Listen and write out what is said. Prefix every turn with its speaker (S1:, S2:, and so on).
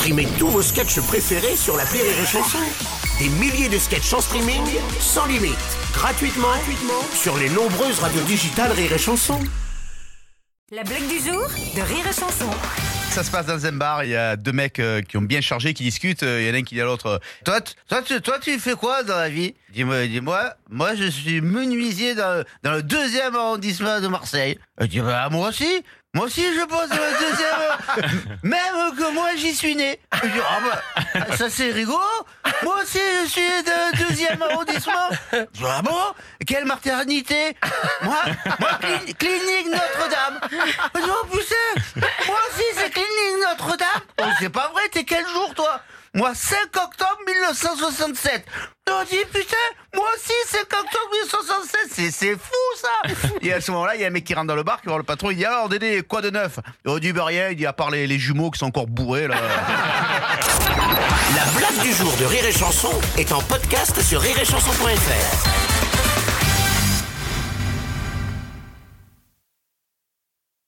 S1: Streamez tous vos sketchs préférés sur la Rire et Chanson. Des milliers de sketchs en streaming, sans limite, gratuitement, gratuitement sur les nombreuses radios digitales Rire et Chanson.
S2: La blague du jour de Rire et Chanson.
S3: Ça se passe dans un bar, il y a deux mecs euh, qui ont bien chargé, qui discutent, euh, il y en a un qui dit à l'autre euh, toi, toi, tu, toi, tu fais quoi dans la vie? Dis-moi, dis-moi, moi je suis menuisier dans, dans le deuxième arrondissement de Marseille. Il dit bah, moi aussi moi aussi, je bosse dans le deuxième. Même que moi, j'y suis né. Ah bah, ça c'est rigolo. Moi aussi, je suis de deuxième arrondissement. Ah bon? Quelle maternité? Moi, moi cli- clinique Notre-Dame. Oh moi aussi, c'est clinique Notre-Dame. Oh, c'est pas vrai, t'es quel jour, toi? Moi, 5 octobre 1967. On dit, putain, moi aussi, 5 octobre 1967. C'est, fou. Et à ce moment-là, il y a un mec qui rentre dans le bar, le patron, il dit, alors, Dédé, quoi de neuf? Dit, bah, rien, il dit, à part les, les jumeaux qui sont encore bourrés, là.
S1: La blague du jour de Rire et Chanson est en podcast sur rireetchanson.fr.